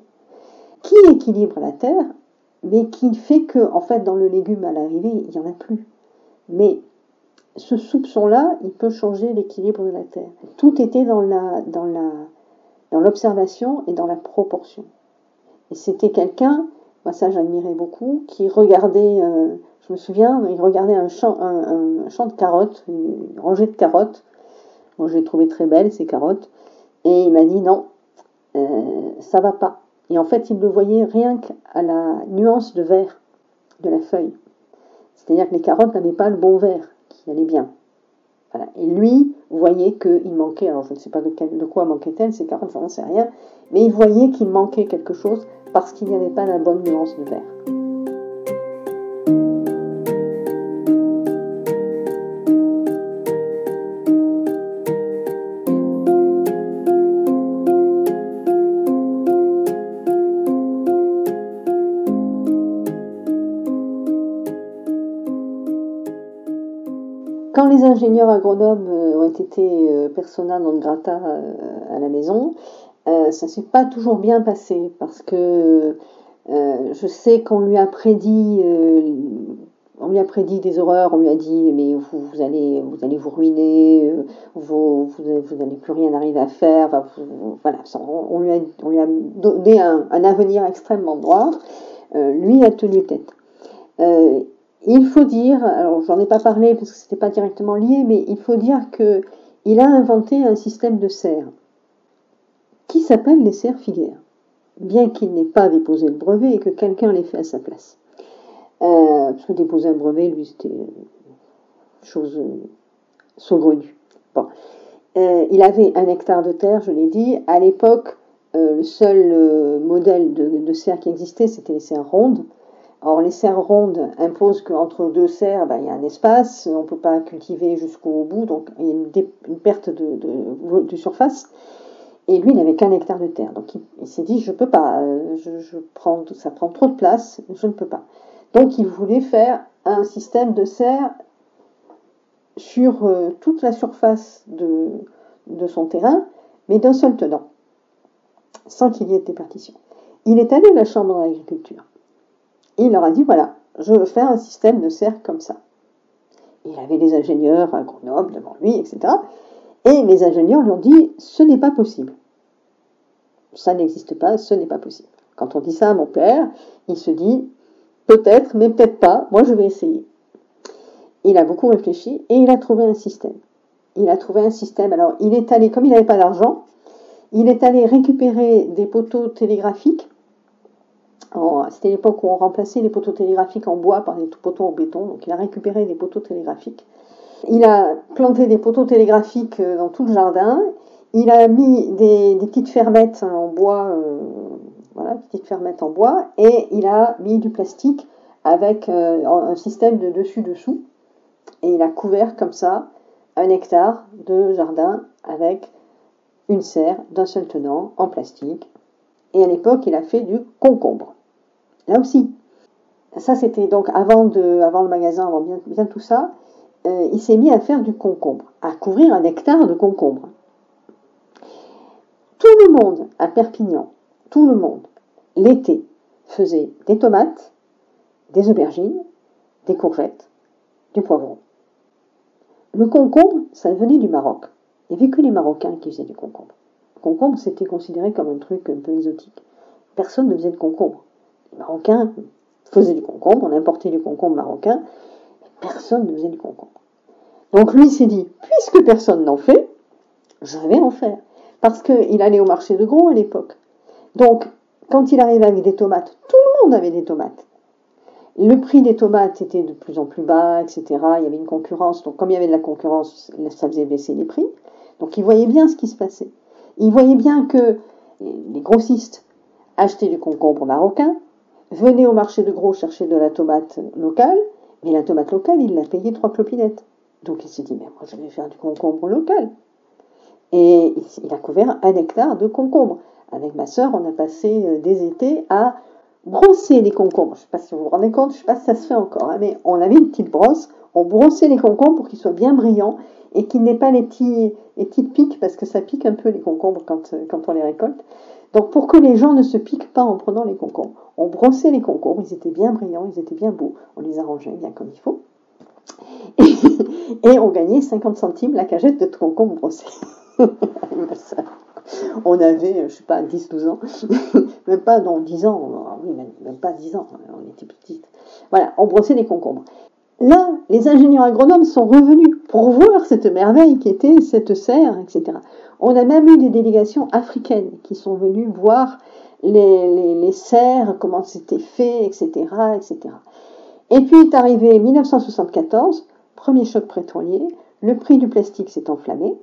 qui équilibre la terre, mais qui fait que, en fait, dans le légume à l'arrivée, il n'y en a plus. Mais ce soupçon-là, il peut changer l'équilibre de la Terre. Tout était dans la, dans l'observation et dans la proportion. Et c'était quelqu'un, moi ça j'admirais beaucoup, qui regardait, euh, je me souviens, il regardait un champ, un, champ de carottes, une rangée de carottes. Moi j'ai trouvé très belles ces carottes, et il m'a dit non, euh, ça va pas. Et en fait, il le voyait rien qu'à la nuance de vert de la feuille. C'est-à-dire que les carottes n'avaient pas le bon vert qui allait bien. Et lui voyait qu'il manquait, alors je ne sais pas de, quoi manquait-elle, ces carottes, j'en sais rien, mais il voyait qu'il manquait quelque chose parce qu'il n'y avait pas la bonne nuance de vert. Ingénieurs agronomes euh, ont été euh, persona non grata euh, à la maison, ça s'est pas toujours bien passé parce que je sais qu'on lui a prédit on lui a prédit des horreurs, on lui a dit mais vous, allez vous allez vous ruiner, vous, vous, n'allez plus rien arriver à faire, voilà, on, lui a, on lui a donné un, un avenir extrêmement noir. lui a tenu tête. Il faut dire, alors j'en ai pas parlé parce que c'était pas directement lié, mais il faut dire que il a inventé un système de serres qui s'appelle les serres filières, bien qu'il n'ait pas déposé le brevet et que quelqu'un l'ait fait à sa place. Euh, parce que déposer un brevet, lui, c'était une chose euh, saugrenue. Bon. Euh, il avait un hectare de terre, je l'ai dit. À l'époque, le seul modèle de, de, serre qui existait, c'était les serres rondes. Or, les serres rondes imposent qu'entre deux serres, ben, il y a un espace, on ne peut pas cultiver jusqu'au bout, donc il y a une, perte de, surface. Et lui, il n'avait qu'un hectare de terre. Donc il, s'est dit, je ne peux pas, je, prends, ça prend trop de place, je ne peux pas. Donc il voulait faire un système de serre sur euh, toute la surface de, de son terrain, mais d'un seul tenant, sans qu'il y ait de départition. Il est allé à la Chambre d'agriculture. Il leur a dit, voilà, je veux faire un système de serre comme ça. Il avait des ingénieurs à Grenoble devant lui, etc. Et les ingénieurs lui ont dit, ce n'est pas possible. Ça n'existe pas, ce n'est pas possible. Quand on dit ça à mon père, il se dit, Peut-être, mais peut-être pas. Moi, je vais essayer. Il a beaucoup réfléchi et il a trouvé un système. Il a trouvé un système. Alors, il est allé, comme il n'avait pas d'argent, il est allé récupérer des poteaux télégraphiques. C'était l'époque où on remplaçait les poteaux télégraphiques en bois par des poteaux en béton. Donc, il a récupéré des poteaux télégraphiques. Il a planté des poteaux télégraphiques euh, dans tout le jardin. Il a mis des, petites fermettes en bois euh, voilà, petite fermette en bois, et il a mis du plastique avec euh, un système de dessus-dessous, et il a couvert comme ça un hectare de jardin avec une serre d'un seul tenant en plastique. Et à l'époque, il a fait du concombre. Là aussi. Ça, c'était donc avant, le magasin, avant bien, tout ça. Euh, il s'est mis à faire du concombre, à couvrir un hectare de concombre. Tout le monde à Perpignan tout le monde, l'été, faisait des tomates, des aubergines, des courgettes, du poivron. Le concombre, ça venait du Maroc. Il n'y avait que les Marocains qui faisaient du concombre. Le concombre, c'était considéré comme un truc un peu exotique. Personne ne faisait de concombre. Marocains faisaient du concombre, on importait du concombre marocain, personne ne faisait du concombre. Donc lui s'est dit, puisque personne n'en fait, je vais en faire. Parce qu'il allait au marché de gros à l'époque. Donc, quand il arrivait avec des tomates, tout le monde avait des tomates. Le prix des tomates était de plus en plus bas, etc. Il y avait une concurrence. Donc, comme il y avait de la concurrence, ça faisait baisser les prix. Donc, il voyait bien ce qui se passait. Il voyait bien que les grossistes achetaient du concombre marocain, venaient au marché de gros chercher de la tomate locale, mais la tomate locale, il l'a payée trois clopinettes. Donc, il s'est dit, mais moi, je vais faire du concombre local. Et il a couvert un hectare de concombre. Avec ma sœur, on a passé euh, des étés à brosser les concombres. Je ne sais pas si vous vous rendez compte, je ne sais pas si ça se fait encore, hein, mais on avait une petite brosse, on brossait les concombres pour qu'ils soient bien brillants et qu'ils n'aient pas les, petits, les petites piques, parce que ça pique un peu les concombres quand, euh, quand on les récolte. Donc pour que les gens ne se piquent pas en prenant les concombres, on brossait les concombres, ils étaient bien brillants, ils étaient bien beaux, on les arrangeait bien comme il faut. Et, on gagnait 50 centimes la cagette de concombres brossés. on avait, je sais pas, 10-12 ans, même pas dans 10 ans, oui, même, pas 10 ans, on était petites. Voilà, on brossait les concombres. Là, les ingénieurs agronomes sont revenus pour voir cette merveille qui était cette serre, etc. On a même eu des délégations africaines qui sont venues voir les, serres, comment c'était fait, etc., etc. Et puis est arrivé 1974, premier choc pétrolier, le prix du plastique s'est enflammé,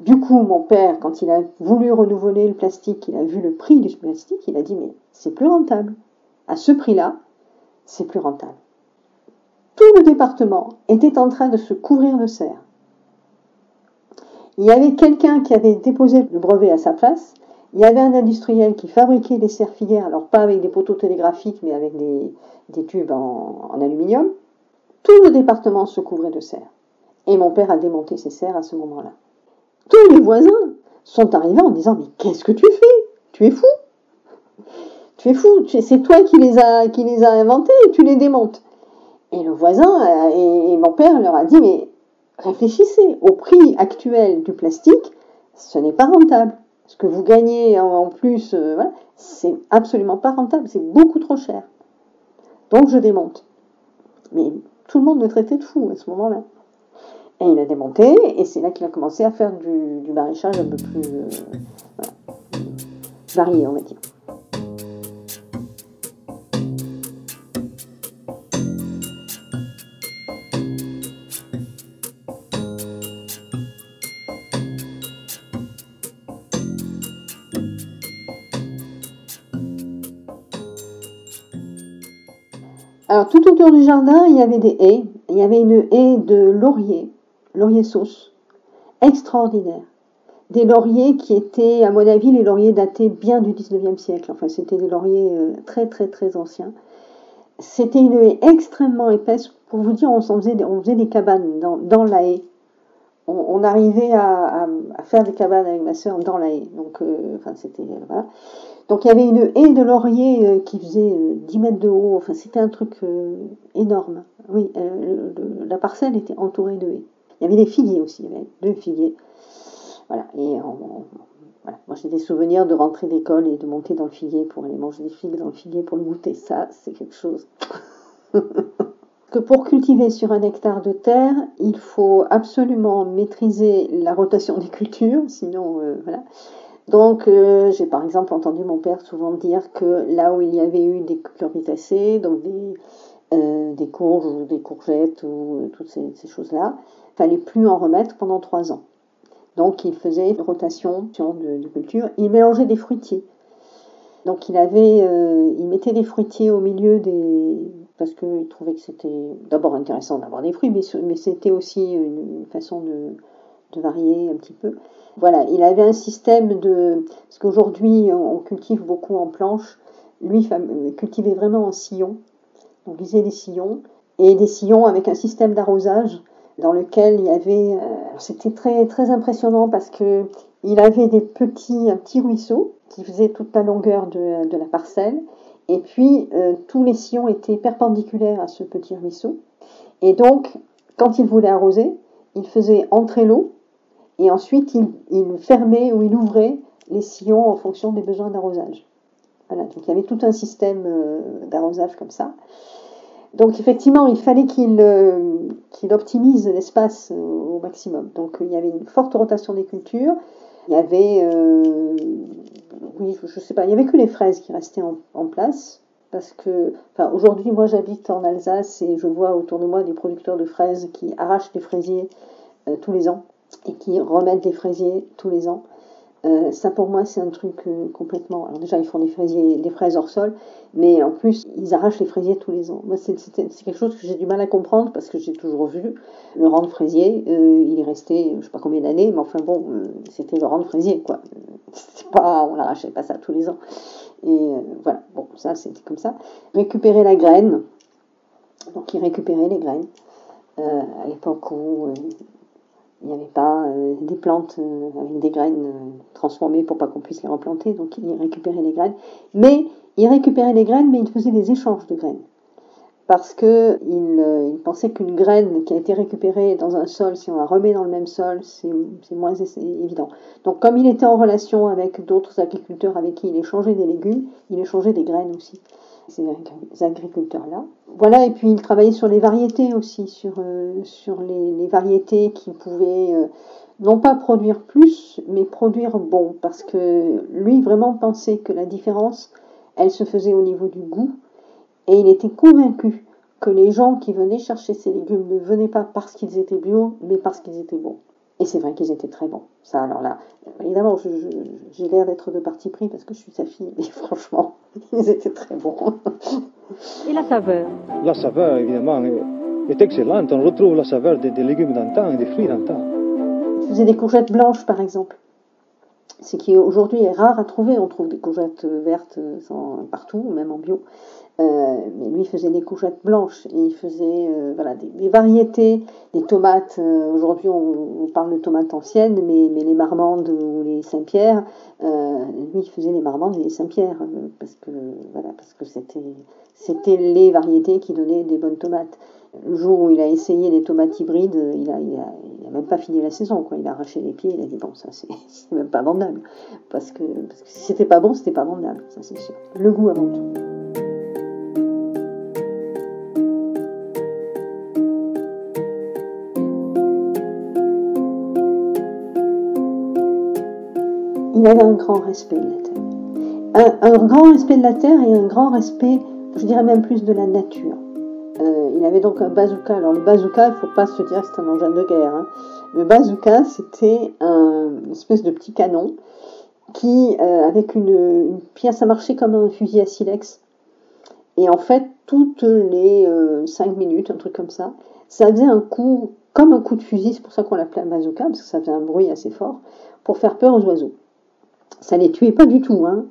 du coup, mon père, quand il a voulu renouveler le plastique, il a vu le prix du plastique, il a dit mais c'est plus rentable. À ce prix-là, c'est plus rentable. Tout le département était en train de se couvrir de serre. Il y avait quelqu'un qui avait déposé le brevet à sa place. Il y avait un industriel qui fabriquait des serres filières, alors pas avec des poteaux télégraphiques, mais avec des, tubes en, aluminium. Tout le département se couvrait de serre. Et mon père a démonté ces serres à ce moment-là. Tous les voisins sont arrivés en disant Mais qu'est-ce que tu fais? Tu es fou? Tu es fou, c'est toi qui les as qui les a inventés et tu les démontes. Et le voisin euh, et mon père leur a dit Mais réfléchissez, au prix actuel du plastique, ce n'est pas rentable. Ce que vous gagnez en plus, euh, c'est absolument pas rentable, c'est beaucoup trop cher. Donc je démonte. Mais tout le monde me traitait de fou à ce moment-là. Et il a démonté, et c'est là qu'il a commencé à faire du, du maraîchage un peu plus euh, varié, on va dire. Tout autour du jardin, il y avait des haies. Il y avait une haie de laurier, laurier sauce, extraordinaire. Des lauriers qui étaient, à mon avis, les lauriers datés bien du 19e siècle. Enfin, c'était des lauriers euh, très très très anciens. C'était une haie extrêmement épaisse. Pour vous dire, on faisait des cabanes dans, la haie. On, arrivait à, faire des cabanes avec ma soeur dans la haie. Donc, euh, enfin, c'était voilà. Donc il y avait une haie de laurier euh, qui faisait 10 mètres de haut. Enfin, c'était un truc énorme. Oui, la parcelle était entourée de haies. Il y avait des figuiers aussi, il y avait deux figuiers. Voilà, et moi j'ai des souvenirs de rentrer d'école et de monter dans le figuier pour aller manger des figues dans le figuier pour le goûter. Ça, c'est quelque chose. que pour cultiver sur un hectare de terre, il faut absolument maîtriser la rotation des cultures, sinon euh, voilà. Donc euh, j'ai par exemple entendu mon père souvent dire que là où il y avait eu des cucurbitacées, donc des, euh, des courges ou des courgettes ou toutes ces, choses-là, fallait plus en remettre pendant trois ans. Donc il faisait rotation de, de culture. Il mélangeait des fruitiers. Donc il avait, il mettait des fruitiers au milieu des, parce qu'il trouvait que c'était d'abord intéressant d'avoir des fruits, mais, c'était aussi une, façon de, varier un petit peu. Voilà, il avait un système de, parce qu'aujourd'hui on cultive beaucoup en planche. Lui cultivait vraiment en sillon. Donc il des sillons et des sillons avec un système d'arrosage dans lequel il y avait, euh, c'était très très impressionnant parce que il avait des petits un petit ruisseau qui faisait toute la longueur de la parcelle, et puis euh, tous les sillons étaient perpendiculaires à ce petit ruisseau, et donc quand il voulait arroser, il faisait entrer l'eau et ensuite il, fermait ou il ouvrait les sillons en fonction des besoins d'arrosage. Voilà, donc il y avait tout un système euh, d'arrosage comme ça. Donc effectivement, il fallait qu'il euh, optimise l'espace au maximum. Donc il y avait une forte rotation des cultures. Il y avait, euh, il y avait que les fraises qui restaient en, place. Parce que, aujourd'hui, moi j'habite en Alsace et je vois autour de moi des producteurs de fraises qui arrachent des fraisiers tous les ans et qui remettent des fraisiers tous les ans. Euh, ça pour moi c'est un truc euh, complètement. Alors déjà ils font des fraisiers, des fraises hors sol, mais en plus ils arrachent les fraisiers tous les ans. Moi c'est quelque chose que j'ai du mal à comprendre parce que j'ai toujours vu le rang de fraisier. Euh, il est resté je sais pas combien d'années, mais enfin bon c'était le rang de fraisier quoi. Pas, on l'arrachait pas ça tous les ans. Et voilà bon ça c'était comme ça. Récupérer la graine. Donc ils récupéraient les graines. à l'époque où il n'y avait pas euh, des plantes euh, avec des graines euh, transformées pour pas qu'on puisse les replanter, donc il récupérait les graines. Mais il récupérait les graines, mais il faisait des échanges de graines. Parce que il, pensait qu'une graine qui a été récupérée dans un sol, si on la remet dans le même sol, c'est moins évident. Donc comme il était en relation avec d'autres agriculteurs avec qui il échangeait des légumes, il échangeait des graines aussi ces agriculteurs-là. Voilà, et puis il travaillait sur les variétés aussi, sur, euh, les, variétés qui pouvaient euh, non pas produire plus, mais produire bon, parce que lui vraiment pensait que la différence, elle se faisait au niveau du goût, et il était convaincu que les gens qui venaient chercher ces légumes ne venaient pas parce qu'ils étaient bio, mais parce qu'ils étaient bons. Et c'est vrai qu'ils étaient très bons. Ça, alors là, évidemment, j'ai l'air d'être de parti pris parce que je suis sa fille, mais franchement, ils étaient très bons. Et la saveur? La saveur, évidemment, est excellente. On retrouve la saveur des, légumes d'antan et des fruits d'antan. Je faisais des courgettes blanches, par exemple. Ce qui aujourd'hui est rare à trouver. On trouve des courgettes vertes partout, même en bio. Euh, mais lui, faisait des courgettes blanches et il faisait euh, des, variétés, des tomates. Euh, aujourd'hui, on, parle de tomates anciennes, mais, les marmandes ou les Saint-Pierre, lui, il faisait les marmandes et les Saint-Pierre parce que c'était les variétés qui donnaient des bonnes tomates. Le jour où il a essayé les tomates hybrides, il a, même pas fini la saison. Il a arraché les pieds, il a dit bon, ça c'est même pas vendable. Parce que, parce que si c'était pas bon, c'était pas vendable, ça c'est sûr. Le goût avant tout. il avait un grand respect de la terre. Un, grand respect de la terre et un grand respect, je dirais même plus de la nature. Euh, il avait donc un bazooka. Alors le bazooka, il ne faut pas se dire que c'est un engin de guerre. Hein. Le bazooka, c'était un, une espèce de petit canon qui, euh, avec une, pièce, à marcher comme un fusil à silex. Et en fait, toutes les 5 minutes, un truc comme ça, ça faisait un coup, comme un coup de fusil, c'est pour ça qu'on l'appelait un bazooka, parce que ça faisait un bruit assez fort, pour faire peur aux oiseaux. Ça les tuait pas du tout, hein.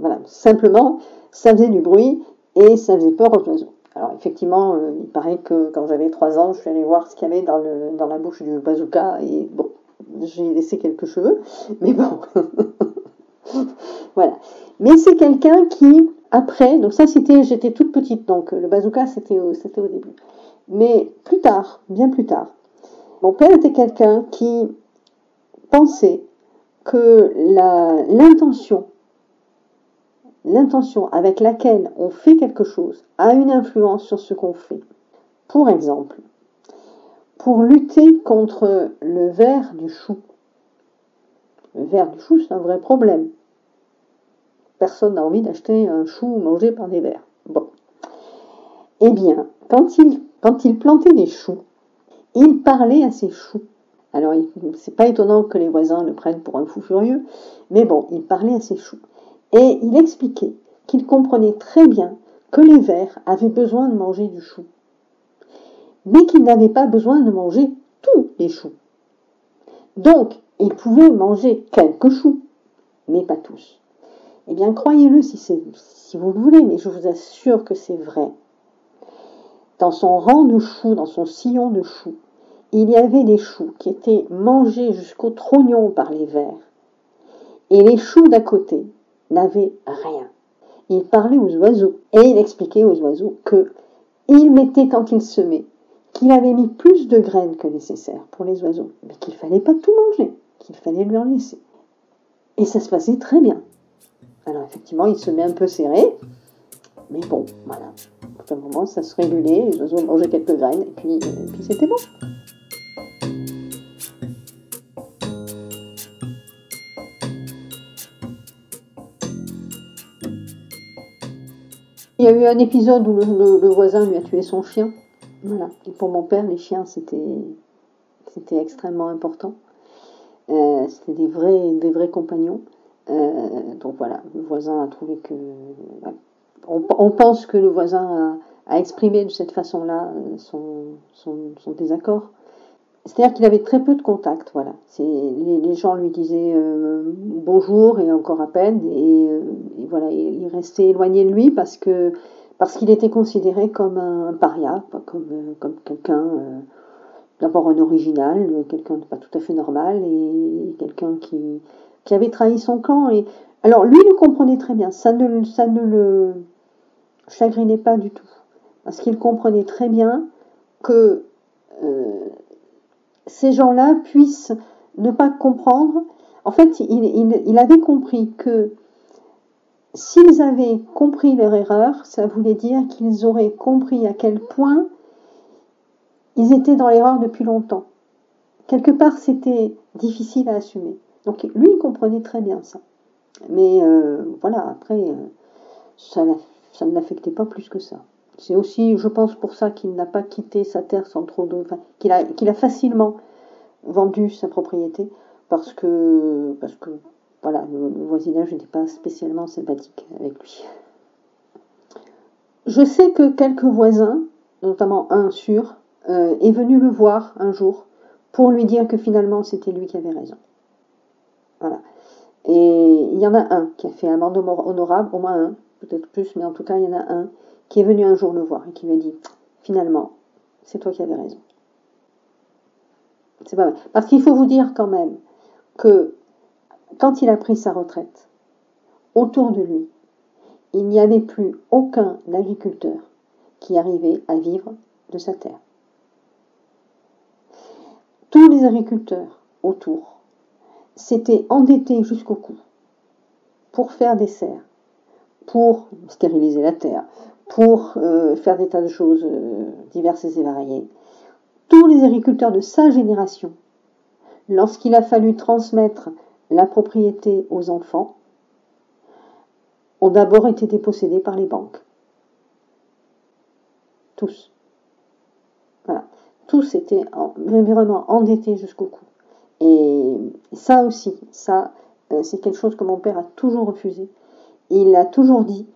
voilà. Simplement, ça faisait du bruit et ça faisait peur aux oiseaux. Alors effectivement, euh, il paraît que quand j'avais 3 ans, je suis allée voir ce qu'il y avait dans, la bouche du bazooka et bon, j'ai laissé quelques cheveux, mais bon. voilà. Mais c'est quelqu'un qui, après, donc ça c'était, j'étais toute petite, donc le bazooka c'était au début. Mais plus tard, bien plus tard, mon père était quelqu'un qui pensait que l'intention l'intention avec laquelle on fait quelque chose a une influence sur ce qu'on fait. Pour exemple, pour lutter contre le ver du chou. Le ver du chou, c'est un vrai problème. Personne n'a envie d'acheter un chou mangé par des vers. Bon. Eh bien, quand il, quand il plantait des choux, il parlait à ses choux. Alors, c'est pas étonnant que les voisins le prennent pour un fou furieux, mais bon, il parlait à ses choux. Et il expliquait qu'il comprenait très bien que les vers avaient besoin de manger du chou, mais qu'ils n'avaient pas besoin de manger tous les choux. Donc, ils pouvaient manger quelques choux, mais pas tous. Eh bien, croyez-le si, vous le voulez, mais je vous assure que c'est vrai. Dans son rang de choux, dans son sillon de choux, il y avait des choux qui étaient mangés jusqu'au trognon par les vers, et les choux d'à côté n'avait rien. Il parlait aux oiseaux et il expliquait aux oiseaux que il mettait quand il semait qu'il avait mis plus de graines que nécessaire pour les oiseaux, mais qu'il fallait pas tout manger, qu'il fallait lui en laisser. Et ça se passait très bien. Alors effectivement, il se met un peu serré, mais bon, voilà. À un moment, ça se régulait, les oiseaux mangeaient quelques graines, et puis, et puis c'était bon. Il y a eu un épisode où le, voisin lui a tué son chien. Pour mon père, les chiens, c'était, extrêmement important. Euh, c'était des vrais, compagnons. Euh, donc voilà, le voisin a trouvé que. On, pense que le voisin a, exprimé de cette façon-là euh, son désaccord. C'est-à-dire qu'il avait très peu de contacts, voilà. Les, gens lui disaient euh, bonjour et encore à peine, et, euh, voilà, il restait éloigné de lui parce que parce qu'il était considéré comme un, paria, comme, euh, comme quelqu'un d'abord un original, quelqu'un de pas tout à fait normal, et, quelqu'un qui, qui avait trahi son camp. Et alors lui le comprenait très bien, ça ne, ça ne le chagrinait pas du tout, parce qu'il comprenait très bien que ces gens-là puissent ne pas comprendre. En fait, il, avait compris que s'ils avaient compris leur erreur, ça voulait dire qu'ils auraient compris à quel point ils étaient dans l'erreur depuis longtemps. Quelque part, c'était difficile à assumer. Donc lui, il comprenait très bien ça. Mais euh, voilà, après, euh, ça, ça ne l'affectait pas plus que ça. C'est aussi, je pense, pour ça qu'il n'a pas quitté sa terre sans trop de. Enfin, qu'il a, facilement vendu sa propriété parce que, parce que voilà, le, voisinage n'était pas spécialement sympathique avec lui. Je sais que quelques voisins, notamment un sûr, euh, est venu le voir un jour pour lui dire que finalement c'était lui qui avait raison. Voilà. Et il y en a un qui a fait un amende honorable, au moins un, peut-être plus, mais en tout cas il y en a un qui est venu un jour le voir et qui lui a dit finalement, c'est toi qui avais raison. C'est pas Parce qu'il faut vous dire quand même que quand il a pris sa retraite, autour de lui, il n'y avait plus aucun agriculteur qui arrivait à vivre de sa terre. Tous les agriculteurs autour s'étaient endettés jusqu'au cou pour faire des serres, pour stériliser la terre, pour euh, faire des tas de choses euh, diverses et variées. Tous les agriculteurs de sa génération, lorsqu'il a fallu transmettre la propriété aux enfants, ont d'abord été dépossédés par les banques. Tous. Voilà. Tous étaient vraiment endettés jusqu'au cou. Et ça aussi, ça, euh, c'est quelque chose que mon père a toujours refusé. Il a toujours dit,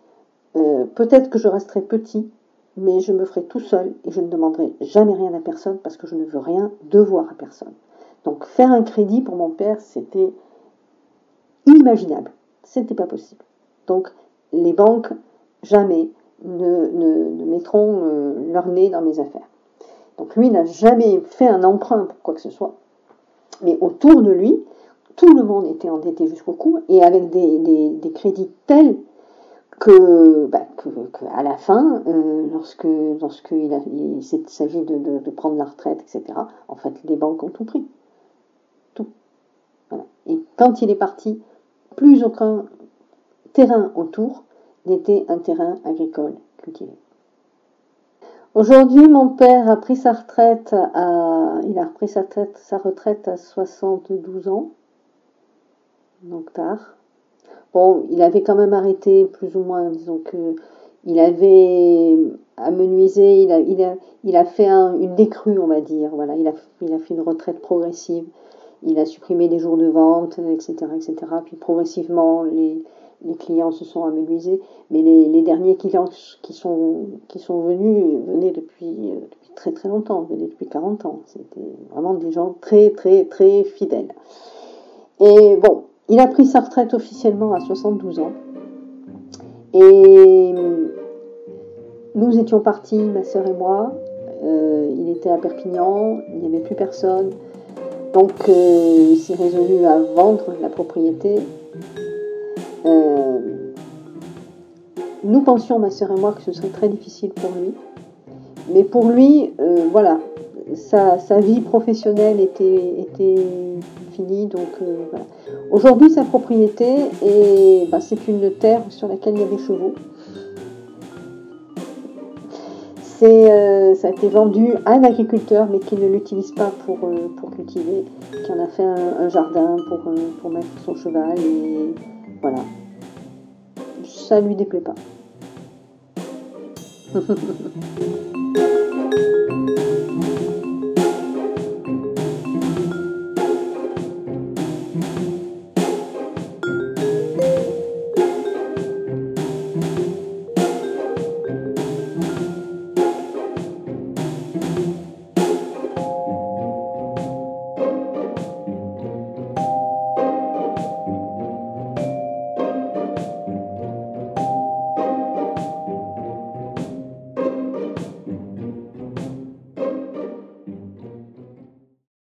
euh, peut-être que je resterai petit, mais je me ferai tout seul et je ne demanderai jamais rien à personne parce que je ne veux rien devoir à personne. Donc faire un crédit pour mon père, c'était inimaginable. C'était pas possible. Donc les banques, jamais, ne, mettront euh, leur nez dans mes affaires. Donc lui n'a jamais fait un emprunt pour quoi que ce soit. Mais autour de lui, tout le monde était endetté jusqu'au cou et avec des, crédits tels que, bah, à la fin, euh, lorsque, lorsque il, s'agit de, prendre la retraite, etc., en fait, les banques ont tout pris. Tout. Et quand il est parti, plus aucun terrain autour n'était un terrain agricole cultivé. Aujourd'hui, mon père a pris sa retraite à, il a repris sa, tête, sa retraite à 72 ans, donc tard. Bon, il avait quand même arrêté plus ou moins, disons que il avait amenuisé, il a, il a, il a fait une décrue, on va dire. Voilà, il a, il a fait une retraite progressive. Il a supprimé les jours de vente, etc., etc. Puis progressivement, les, clients se sont amenuisés, mais les, derniers clients qui sont, qui sont venus venaient depuis, depuis très très longtemps, venaient depuis 40 ans. C'était vraiment des gens très très très fidèles. Et bon, il a pris sa retraite officiellement à 72 ans. Et nous étions partis, ma sœur et moi. Euh, il était à Perpignan, il n'y avait plus personne. Donc euh, il s'est résolu à vendre la propriété euh, nous pensions, ma sœur et moi, que ce serait très difficile pour lui. Mais pour lui, voilà, sa, vie professionnelle était, était finie. Donc euh, voilà. Aujourd'hui, sa propriété, et bah, c'est une terre sur laquelle il y a des chevaux. ça a été vendu à un agriculteur, mais qui ne l'utilise pas pour, pour cultiver, qui en a fait un, jardin pour, pour mettre son cheval. Et, voilà. Ça lui déplaît pas.